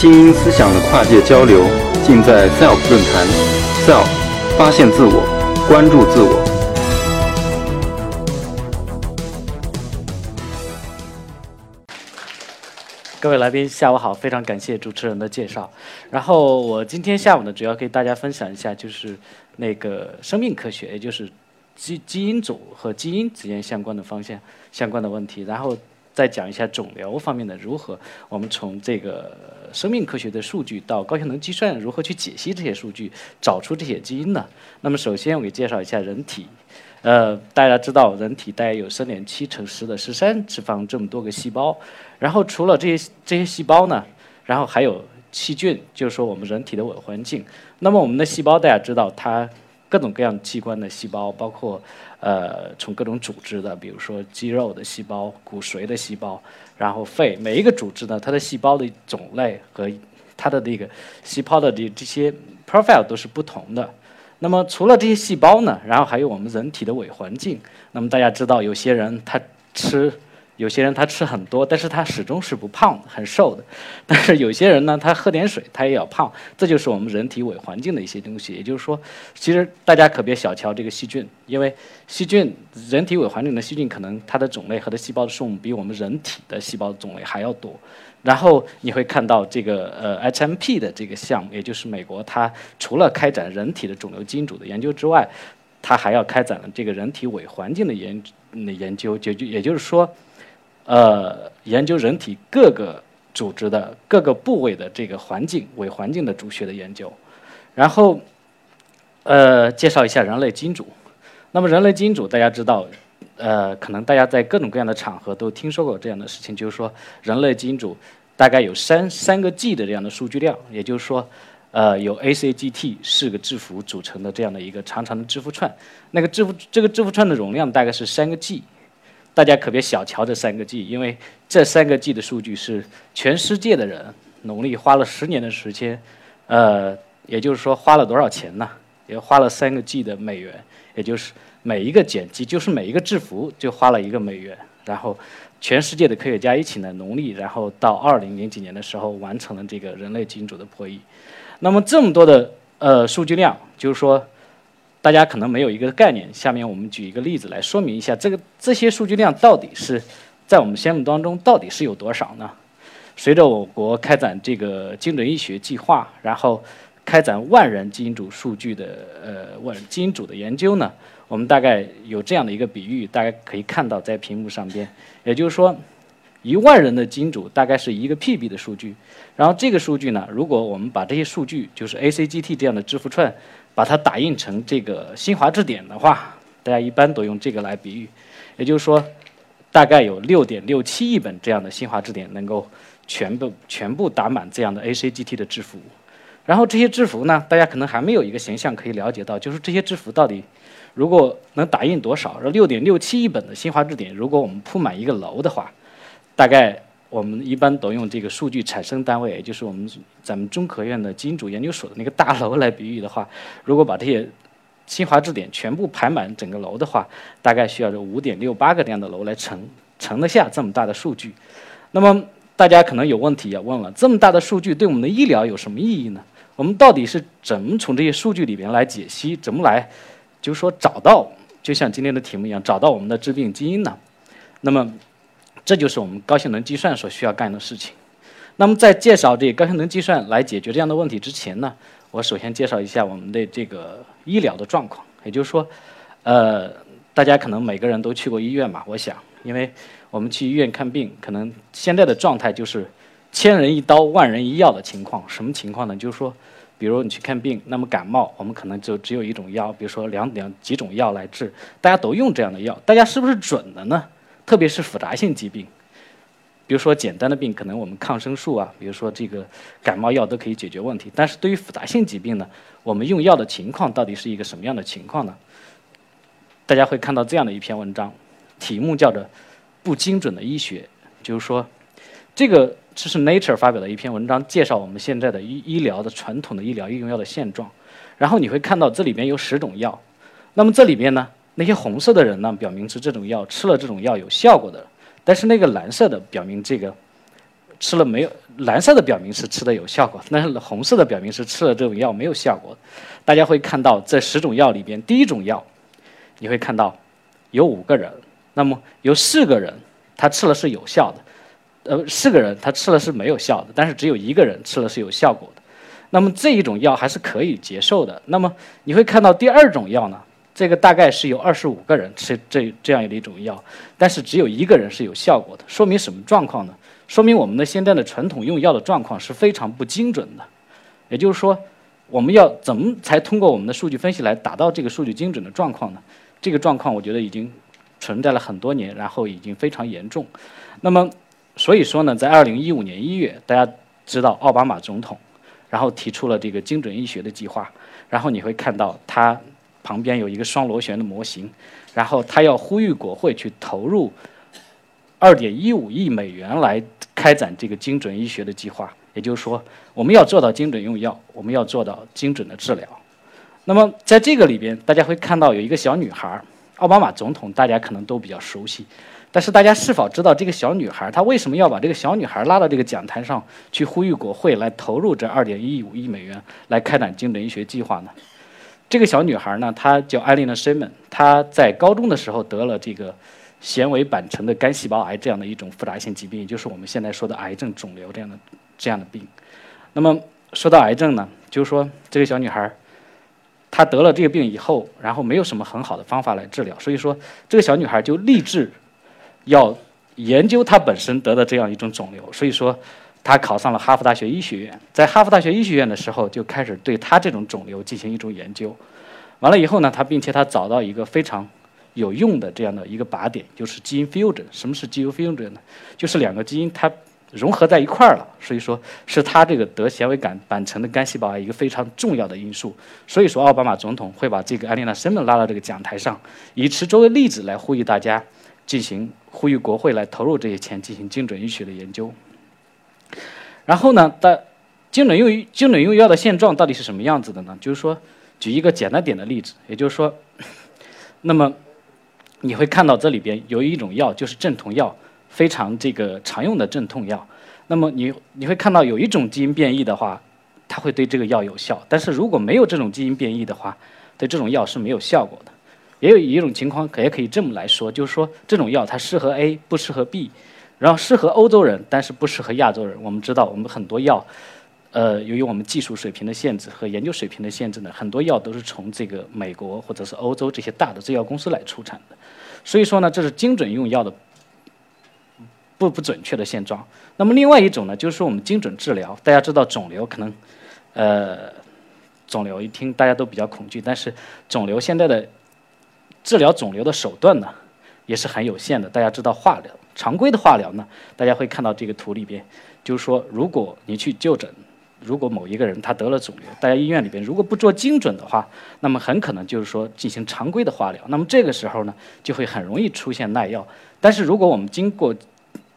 精英思想的跨界交流，尽在 SELF 论坛。SELF，发现自我，关注自我。各位来宾，下午好！非常感谢主持人的介绍。然后我今天下午呢，主要给大家分享一下，就是那个生命科学，也就是基基因组和基因之间相关的方向、相关的问题。然后再讲一下肿瘤方面的如何，我们从这个生命科学的数据到高性能计算如何去解析这些数据，找出这些基因呢？那么首先我给介绍一下人体。呃，大家知道，人体大概有三点七乘十的十三次方这么多个细胞，然后除了这些这些细胞呢，然后还有细菌，就是说我们人体的伪环境。那么我们的细胞大家知道，它各种各样器官的细胞，包括呃从各种组织的，比如说肌肉的细胞、骨髓的细胞，然后肺，每一个组织呢，它的细胞的种类和它的这个细胞的这这些 profile 都是不同的。那么除了这些细胞呢，然后还有我们人体的伪环境。那么大家知道，有些人他吃，有些人他吃很多，但是他始终是不胖，很瘦的。但是有些人呢，他喝点水，他也要胖。这就是我们人体伪环境的一些东西。也就是说，其实大家可别小瞧这个细菌，因为细菌，人体伪环境的细菌可能它的种类和它细胞的数目比我们人体的细胞种类还要多。然后你会看到这个呃 HMP 的这个项目，也就是美国，它除了开展人体的肿瘤基因组的研究之外，它还要开展了这个人体伪环境的研那研究，就就也就是说，呃，研究人体各个组织的各个部位的这个环境伪环境的主学的研究。然后，呃，介绍一下人类基因组。那么人类基因组大家知道。呃，可能大家在各种各样的场合都听说过这样的事情，就是说，人类基因组大概有三三个 G 的这样的数据量，也就是说，呃，有 A、C、G、T 四个字符组成的这样的一个长长的字符串。那个字符这个字符串的容量大概是三个 G，大家可别小瞧这三个 G，因为这三个 G 的数据是全世界的人努力花了十年的时间，呃，也就是说花了多少钱呢？也花了三个 G 的美元，也就是。每一个碱基就是每一个字符就花了一个美元，然后全世界的科学家一起来努力，然后到二零零几年的时候完成了这个人类基因组的破译。那么这么多的呃数据量，就是说大家可能没有一个概念。下面我们举一个例子来说明一下，这个这些数据量到底是在我们项目当中到底是有多少呢？随着我国开展这个精准医学计划，然后开展万人基因组数据的呃万基因组的研究呢？我们大概有这样的一个比喻，大家可以看到在屏幕上边，也就是说，一万人的基因组大概是一个 PB 的数据，然后这个数据呢，如果我们把这些数据，就是 ACGT 这样的字符串，把它打印成这个新华字典的话，大家一般都用这个来比喻，也就是说，大概有六点六七亿本这样的新华字典能够全部全部打满这样的 ACGT 的字符，然后这些字符呢，大家可能还没有一个形象可以了解到，就是这些字符到底。如果能打印多少？六点六七亿本的新华字典，如果我们铺满一个楼的话，大概我们一般都用这个数据产生单位，也就是我们咱们中科院的基因组研究所的那个大楼来比喻的话，如果把这些新华字典全部排满整个楼的话，大概需要这五点六八个这样的楼来盛盛得下这么大的数据。那么大家可能有问题要问了：这么大的数据对我们的医疗有什么意义呢？我们到底是怎么从这些数据里边来解析？怎么来？就是说，找到就像今天的题目一样，找到我们的致病基因呢。那么，这就是我们高性能计算所需要干的事情。那么，在介绍这高性能计算来解决这样的问题之前呢，我首先介绍一下我们的这个医疗的状况。也就是说，呃，大家可能每个人都去过医院吧？我想，因为我们去医院看病，可能现在的状态就是千人一刀，万人一药的情况。什么情况呢？就是说。比如你去看病，那么感冒我们可能就只有一种药，比如说两两几种药来治，大家都用这样的药，大家是不是准的呢？特别是复杂性疾病，比如说简单的病，可能我们抗生素啊，比如说这个感冒药都可以解决问题。但是对于复杂性疾病呢，我们用药的情况到底是一个什么样的情况呢？大家会看到这样的一篇文章，题目叫做《不精准的医学》，就是说这个。这是 Nature 发表的一篇文章，介绍我们现在的医医疗的传统的医疗应用药的现状。然后你会看到这里边有十种药，那么这里边呢，那些红色的人呢，表明是这种药吃了这种药有效果的，但是那个蓝色的表明这个吃了没有？蓝色的表明是吃的有效果，但是红色的表明是吃了这种药没有效果。大家会看到这十种药里边，第一种药，你会看到有五个人，那么有四个人他吃了是有效的，呃，四个人他吃了是没有效的，但是只有一个人吃了是有效果的。那么这一种药还是可以接受的。那么你会看到第二种药呢？这个大概是有二十五个人吃这这样的一种药，但是只有一个人是有效果的，说明什么状况呢？说明我们的现在的传统用药的状况是非常不精准的。也就是说，我们要怎么才通过我们的数据分析来达到这个数据精准的状况呢？这个状况我觉得已经存在了很多年，然后已经非常严重。那么，所以说呢，在二零一五年一月，大家知道奥巴马总统。然后提出了这个精准医学的计划，然后你会看到他旁边有一个双螺旋的模型，然后他要呼吁国会去投入二点一五亿美元来开展这个精准医学的计划。也就是说，我们要做到精准用药，我们要做到精准的治疗。那么在这个里边，大家会看到有一个小女孩，奥巴马总统大家可能都比较熟悉。但是大家是否知道这个小女孩她为什么要把这个小女孩拉到这个讲台上去呼吁国会来投入这二点一五亿美元来开展精准医学计划呢？这个小女孩呢，她叫艾琳娜·塞门，她在高中的时候得了这个纤维板层的肝细胞癌这样的一种复杂性疾病，也就是我们现在说的癌症、肿瘤这样的这样的病。那么说到癌症呢，就是说这个小女孩她得了这个病以后，然后没有什么很好的方法来治疗，所以说这个小女孩就立志。要研究她本身得的这样一种肿瘤，所以说他考上了哈佛大学医学院。在哈佛大学医学院的时候，就开始对他这种肿瘤进行一种研究。完了以后呢，他并且他找到一个非常有用的这样的一个靶点，就是基因 fusion。什么是基因 fusion 呢？就是两个基因它融合在一块儿了。所以说是他这个得纤维杆板层的干细胞癌一个非常重要的因素。所以说奥巴马总统会把这个安丽娜·森门拉到这个讲台上，以此作为例子来呼吁大家进行。呼吁国会来投入这些钱进行精准医学的研究。然后呢，的精准用于精准用药的现状到底是什么样子的呢？就是说，举一个简单点的例子，也就是说，那么你会看到这里边有一种药就是镇痛药，非常这个常用的镇痛药。那么你你会看到有一种基因变异的话，它会对这个药有效，但是如果没有这种基因变异的话，对这种药是没有效果的。也有一种情况，可也可以这么来说，就是说这种药它适合 A，不适合 B，然后适合欧洲人，但是不适合亚洲人。我们知道，我们很多药，呃，由于我们技术水平的限制和研究水平的限制呢，很多药都是从这个美国或者是欧洲这些大的制药公司来出产的。所以说呢，这是精准用药的不不准确的现状。那么另外一种呢，就是说我们精准治疗。大家知道肿瘤可能，呃，肿瘤一听大家都比较恐惧，但是肿瘤现在的。治疗肿瘤的手段呢，也是很有限的。大家知道化疗，常规的化疗呢，大家会看到这个图里边，就是说，如果你去就诊，如果某一个人他得了肿瘤，大家医院里边如果不做精准的话，那么很可能就是说进行常规的化疗。那么这个时候呢，就会很容易出现耐药。但是如果我们经过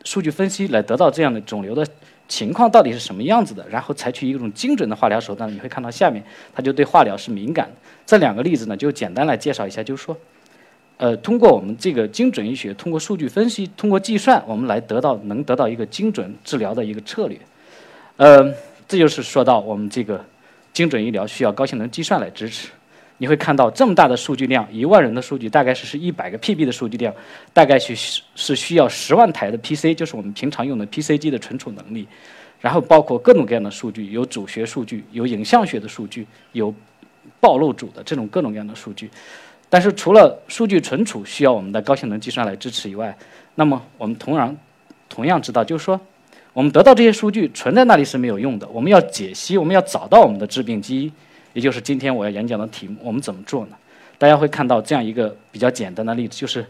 数据分析来得到这样的肿瘤的情况到底是什么样子的，然后采取一种精准的化疗手段，你会看到下面，他就对化疗是敏感。这两个例子呢，就简单来介绍一下，就是说。呃，通过我们这个精准医学，通过数据分析，通过计算，我们来得到能得到一个精准治疗的一个策略。呃，这就是说到我们这个精准医疗需要高性能计算来支持。你会看到这么大的数据量，一万人的数据，大概是是一百个 PB 的数据量，大概是是需要十万台的 PC，就是我们平常用的 PC 机的存储能力。然后包括各种各样的数据，有主学数据，有影像学的数据，有暴露组的这种各种各样的数据。但是除了数据存储需要我们的高性能计算来支持以外，那么我们同样同样知道，就是说，我们得到这些数据存在那里是没有用的。我们要解析，我们要找到我们的致病基因，也就是今天我要演讲的题目。我们怎么做呢？大家会看到这样一个比较简单的例子，就是。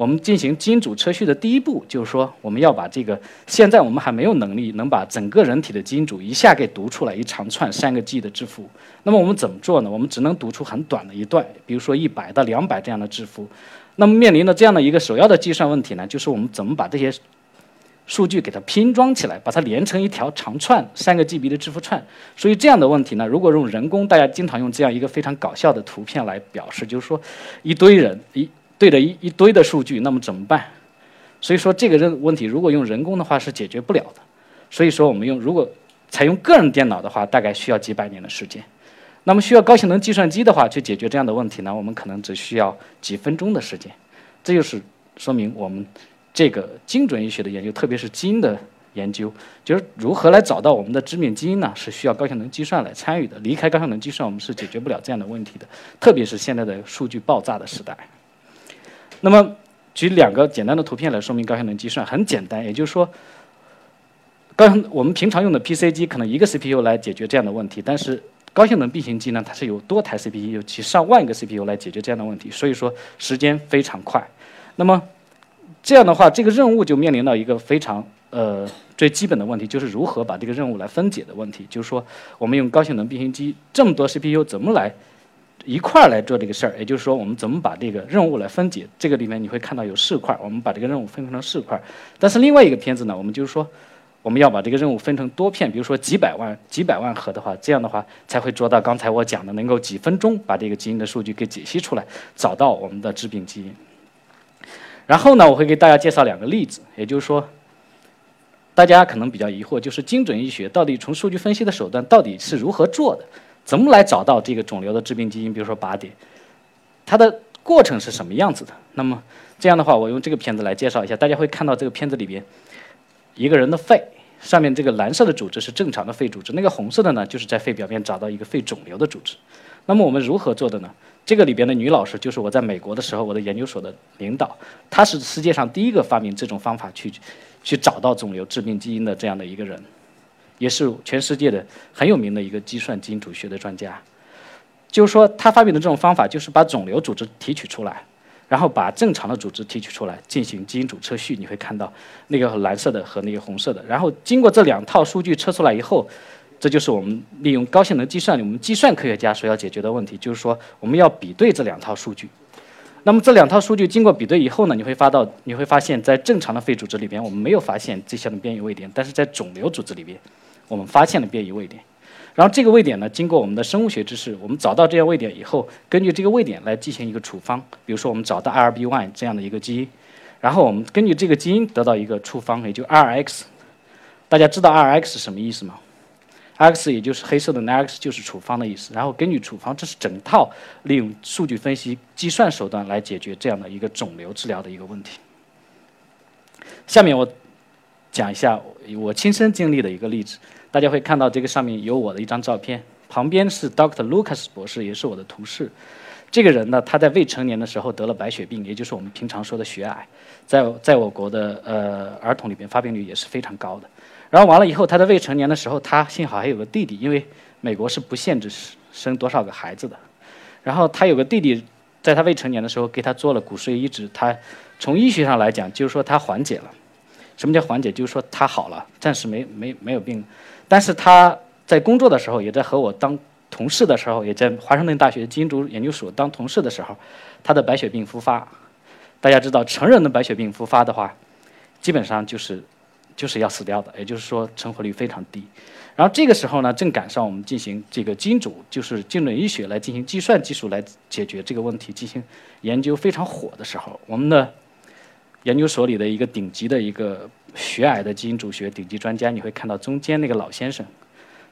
我们进行基因组测序的第一步，就是说我们要把这个现在我们还没有能力能把整个人体的基因组一下给读出来一长串三个 G 的字符。那么我们怎么做呢？我们只能读出很短的一段，比如说一百到两百这样的字符。那么面临的这样的一个首要的计算问题呢，就是我们怎么把这些数据给它拼装起来，把它连成一条长串三个 GB 的字符串。所以这样的问题呢，如果用人工，大家经常用这样一个非常搞笑的图片来表示，就是说一堆人一。对着一一堆的数据，那么怎么办？所以说这个人问题，如果用人工的话是解决不了的。所以说我们用如果采用个人电脑的话，大概需要几百年的时间。那么需要高性能计算机的话，去解决这样的问题呢，我们可能只需要几分钟的时间。这就是说明我们这个精准医学的研究，特别是基因的研究，就是如何来找到我们的致命基因呢？是需要高性能计算来参与的。离开高性能计算，我们是解决不了这样的问题的。特别是现在的数据爆炸的时代。那么举两个简单的图片来说明高性能计算，很简单，也就是说，高我们平常用的 PC 机可能一个 CPU 来解决这样的问题，但是高性能并行机呢，它是有多台 CPU，有几上万个 CPU 来解决这样的问题，所以说时间非常快。那么这样的话，这个任务就面临到一个非常呃最基本的问题，就是如何把这个任务来分解的问题。就是说，我们用高性能并行机这么多 CPU 怎么来一块儿来做这个事儿？也就是说，我们怎么把这个任务来分解？这个里面你会看到有四块，我们把这个任务分成四块。但是另外一个片子呢，我们就是说。我们要把这个任务分成多片，比如说几百万、几百万核的话，这样的话才会做到刚才我讲的，能够几分钟把这个基因的数据给解析出来，找到我们的致病基因。然后呢，我会给大家介绍两个例子，也就是说，大家可能比较疑惑，就是精准医学到底从数据分析的手段到底是如何做的，怎么来找到这个肿瘤的致病基因，比如说靶点，它的过程是什么样子的？那么这样的话，我用这个片子来介绍一下，大家会看到这个片子里边。一个人的肺上面这个蓝色的组织是正常的肺组织，那个红色的呢，就是在肺表面找到一个肺肿瘤的组织。那么我们如何做的呢？这个里边的女老师就是我在美国的时候我的研究所的领导，她是世界上第一个发明这种方法去去找到肿瘤致病基因的这样的一个人，也是全世界的很有名的一个计算基因组学的专家。就是说，他发明的这种方法就是把肿瘤组织提取出来。然后把正常的组织提取出来进行基因组测序，你会看到那个蓝色的和那个红色的。然后经过这两套数据测出来以后，这就是我们利用高性能计算，我们计算科学家所要解决的问题，就是说我们要比对这两套数据。那么这两套数据经过比对以后呢，你会发到你会发现在正常的肺组织里边我们没有发现这项的变异位点，但是在肿瘤组织里边我们发现了变异位点。然后这个位点呢，经过我们的生物学知识，我们找到这些位点以后，根据这个位点来进行一个处方。比如说，我们找到 IRB1 这样的一个基因，然后我们根据这个基因得到一个处方，也就 RX。大家知道 RX 是什么意思吗？X 也就是黑色的 X 就是处方的意思。然后根据处方，这是整套利用数据分析计算手段来解决这样的一个肿瘤治疗的一个问题。下面我讲一下我亲身经历的一个例子。大家会看到这个上面有我的一张照片，旁边是 Dr. Lucas 博士，也是我的同事。这个人呢，他在未成年的时候得了白血病，也就是我们平常说的血癌，在在我国的呃儿童里边发病率也是非常高的。然后完了以后，他在未成年的时候，他幸好还有个弟弟，因为美国是不限制生多少个孩子的。然后他有个弟弟，在他未成年的时候给他做了骨髓移植，他从医学上来讲，就是说他缓解了。什么叫缓解？就是说他好了，暂时没没没有病。但是他在工作的时候，也在和我当同事的时候，也在华盛顿大学基因组研究所当同事的时候，他的白血病复发。大家知道，成人的白血病复发的话，基本上就是就是要死掉的，也就是说成活率非常低。然后这个时候呢，正赶上我们进行这个基因组，就是精准医学来进行计算技术来解决这个问题，进行研究非常火的时候，我们的研究所里的一个顶级的一个。血癌的基因组学顶级专家，你会看到中间那个老先生，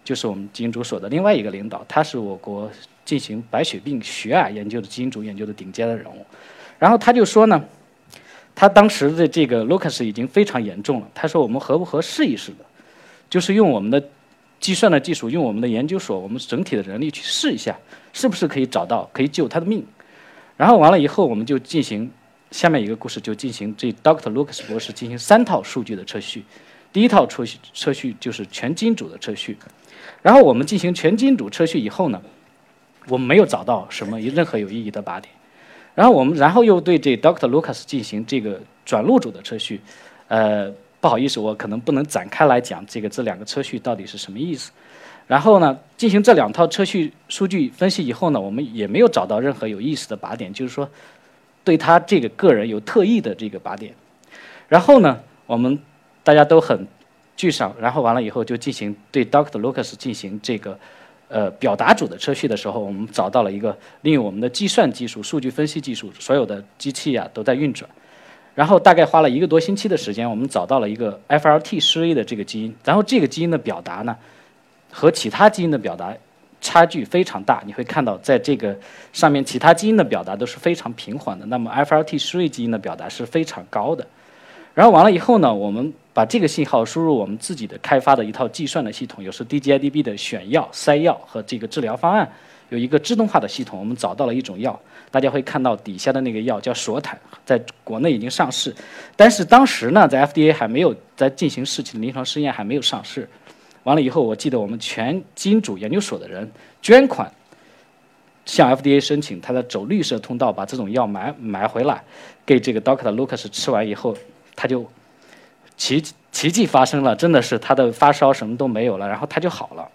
就是我们基因组所的另外一个领导，他是我国进行白血病、血癌研究的基因组研究的顶尖的人物。然后他就说呢，他当时的这个 Lucas 已经非常严重了。他说我们合不合试一试的，就是用我们的计算的技术，用我们的研究所，我们整体的人力去试一下，是不是可以找到可以救他的命。然后完了以后，我们就进行。下面一个故事就进行这 Dr. Lucas 博士进行三套数据的测序，第一套测序测序就是全基因组的测序，然后我们进行全基因组测序以后呢，我们没有找到什么任何有意义的靶点，然后我们然后又对这 Dr. Lucas 进行这个转录组的测序，呃，不好意思，我可能不能展开来讲这个这两个测序到底是什么意思，然后呢，进行这两套测序数据分析以后呢，我们也没有找到任何有意思的靶点，就是说。对他这个个人有特异的这个靶点，然后呢，我们大家都很沮丧，然后完了以后就进行对 Doctor Lucas 进行这个呃表达组的测序的时候，我们找到了一个利用我们的计算技术、数据分析技术，所有的机器呀都在运转，然后大概花了一个多星期的时间，我们找到了一个 FLT 十 A 的这个基因，然后这个基因的表达呢，和其他基因的表达差距非常大。你会看到，在这个上面，其他基因的表达都是非常平缓的，那么 FLT 十 A 基因的表达是非常高的。然后完了以后呢，我们把这个信号输入我们自己的开发的一套计算的系统，也是 DGIDB 的选药、筛药和这个治疗方案。有一个自动化的系统，我们找到了一种药，大家会看到底下的那个药叫索坦，在国内已经上市，但是当时呢，在 FDA 还没有在进行试临床试验，还没有上市。完了以后，我记得我们全金主研究所的人捐款向 FDA 申请，他在走绿色通道把这种药买买回来，给这个 Doctor Lucas 吃完以后，他就奇奇迹发生了，真的是他的发烧什么都没有了，然后他就好了。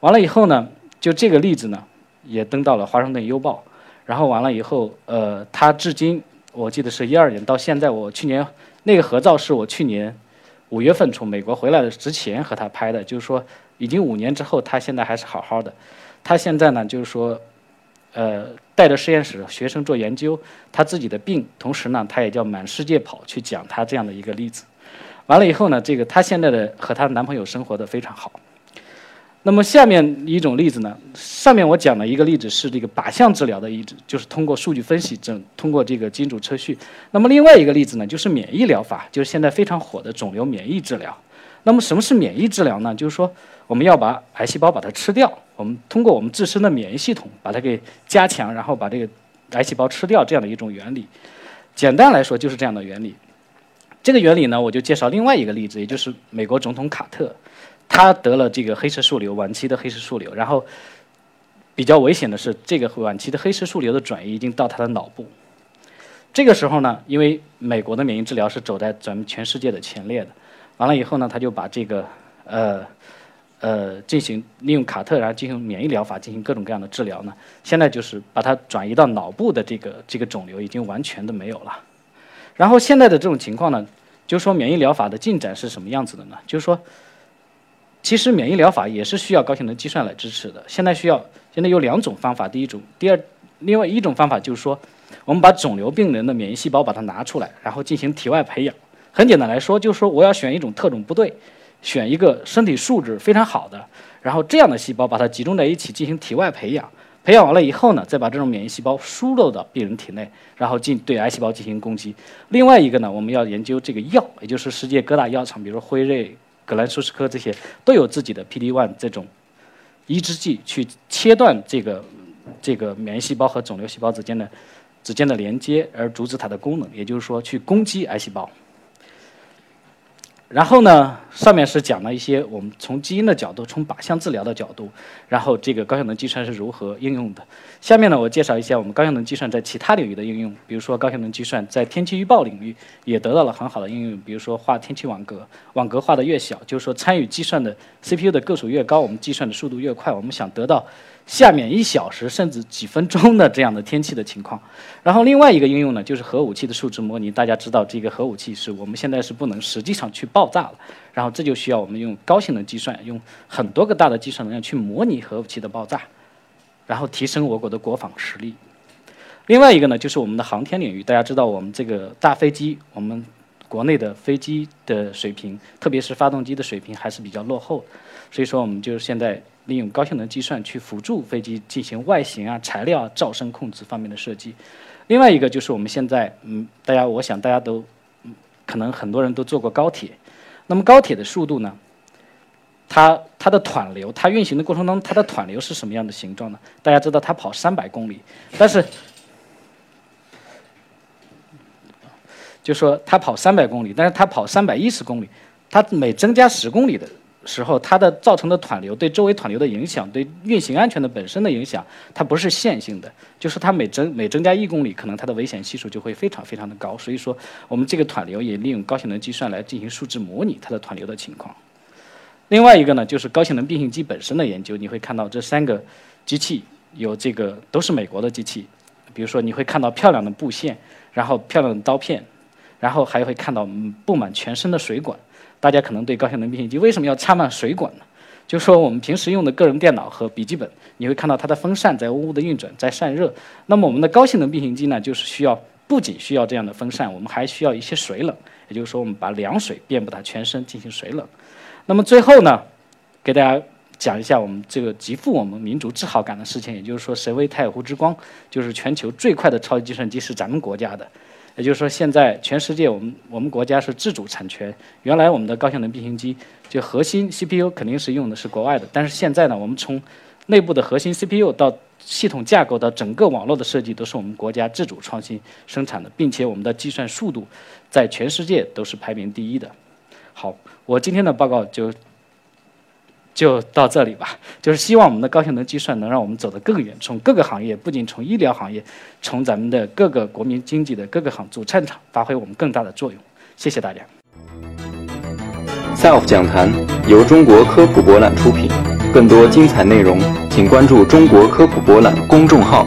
完了以后呢，就这个例子呢。也登到了《华盛顿邮报》，然后完了以后，呃，他至今我记得是一二年到现在，我去年那个合照是我去年五月份从美国回来的之前和他拍的，就是说已经五年之后，他现在还是好好的。他现在呢，就是说，呃，带着实验室学生做研究，他自己的病，同时呢，他也叫满世界跑去讲他这样的一个例子。完了以后呢，这个她现在的和她男朋友生活的非常好。那么下面一种例子呢？上面我讲的一个例子是这个靶向治疗的一，就是通过数据分析，整通过这个基因组测序。那么另外一个例子呢，就是免疫疗法，就是现在非常火的肿瘤免疫治疗。那么什么是免疫治疗呢？就是说我们要把癌细胞把它吃掉，我们通过我们自身的免疫系统把它给加强，然后把这个癌细胞吃掉这样的一种原理。简单来说就是这样的原理。这个原理呢，我就介绍另外一个例子，也就是美国总统卡特。他得了这个黑色素瘤，晚期的黑色素瘤，然后比较危险的是，这个晚期的黑色素瘤的转移已经到他的脑部。这个时候呢，因为美国的免疫治疗是走在咱们全世界的前列的，完了以后呢，他就把这个呃呃进行利用卡特，然后进行免疫疗法，进行各种各样的治疗呢。现在就是把它转移到脑部的这个这个肿瘤已经完全的没有了。然后现在的这种情况呢，就是说免疫疗法的进展是什么样子的呢？就是说。其实免疫疗法也是需要高性能计算来支持的。现在需要，现在有两种方法。第一种，第二，另外一种方法就是说，我们把肿瘤病人的免疫细胞把它拿出来，然后进行体外培养。很简单来说，就是说我要选一种特种部队，选一个身体素质非常好的，然后这样的细胞把它集中在一起进行体外培养。培养完了以后呢，再把这种免疫细胞输入到病人体内，然后进对癌细胞进行攻击。另外一个呢，我们要研究这个药，也就是世界各大药厂，比如辉瑞。葛兰舒斯科这些都有自己的 P D one 这种抑制剂，去切断这个这个免疫细胞和肿瘤细胞之间的之间的连接，而阻止它的功能，也就是说去攻击癌细胞。然后呢，上面是讲了一些我们从基因的角度，从靶向治疗的角度，然后这个高效能计算是如何应用的。下面呢，我介绍一下我们高效能计算在其他领域的应用，比如说高效能计算在天气预报领域也得到了很好的应用，比如说画天气网格，网格画的越小，就是说参与计算的 CPU 的个数越高，我们计算的速度越快。我们想得到。下面一小时甚至几分钟的这样的天气的情况，然后另外一个应用呢，就是核武器的数值模拟。大家知道，这个核武器是我们现在是不能实际上去爆炸了，然后这就需要我们用高性能计算，用很多个大的计算能量去模拟核武器的爆炸，然后提升我国的国防实力。另外一个呢，就是我们的航天领域。大家知道，我们这个大飞机，我们国内的飞机的水平，特别是发动机的水平还是比较落后，所以说我们就是现在。利用高性能计算去辅助飞机进行外形啊、材料、啊噪声控制方面的设计。另外一个就是我们现在，嗯，大家我想大家都，可能很多人都坐过高铁。那么高铁的速度呢？它它的湍流，它运行的过程当中，它的湍流是什么样的形状呢？大家知道它跑三百公里，但是，就说它跑三百公里，但是它跑三百一十公里，它每增加十公里的。时候，它的造成的湍流对周围湍流的影响，对运行安全的本身的影响，它不是线性的，就是它每增每增加一公里，可能它的危险系数就会非常非常的高。所以说，我们这个湍流也利用高性能计算来进行数值模拟它的湍流的情况。另外一个呢，就是高性能变形机本身的研究，你会看到这三个机器有这个都是美国的机器，比如说你会看到漂亮的布线，然后漂亮的刀片，然后还会看到布满全身的水管。大家可能对高性能变形机为什么要插满水管呢？就说我们平时用的个人电脑和笔记本，你会看到它的风扇在呜呜的运转，在散热。那么我们的高性能变形机呢，就是需要不仅需要这样的风扇，我们还需要一些水冷，也就是说，我们把凉水遍布它全身进行水冷。那么最后呢，给大家讲一下我们这个极富我们民族自豪感的事情，也就是说，神威太湖之光就是全球最快的超级计算机是咱们国家的。也就是说，现在全世界我们我们国家是自主产权。原来我们的高性能变形机就核心 CPU 肯定是用的是国外的，但是现在呢，我们从内部的核心 CPU 到系统架构到整个网络的设计，都是我们国家自主创新生产的，并且我们的计算速度在全世界都是排名第一的。好，我今天的报告就。就到这里吧，就是希望我们的高性能计算能让我们走得更远，从各个行业，不仅从医疗行业，从咱们的各个国民经济的各个行主战场发挥我们更大的作用。谢谢大家。SELF 讲坛由中国科普博览出品，更多精彩内容，请关注中国科普博览公众号。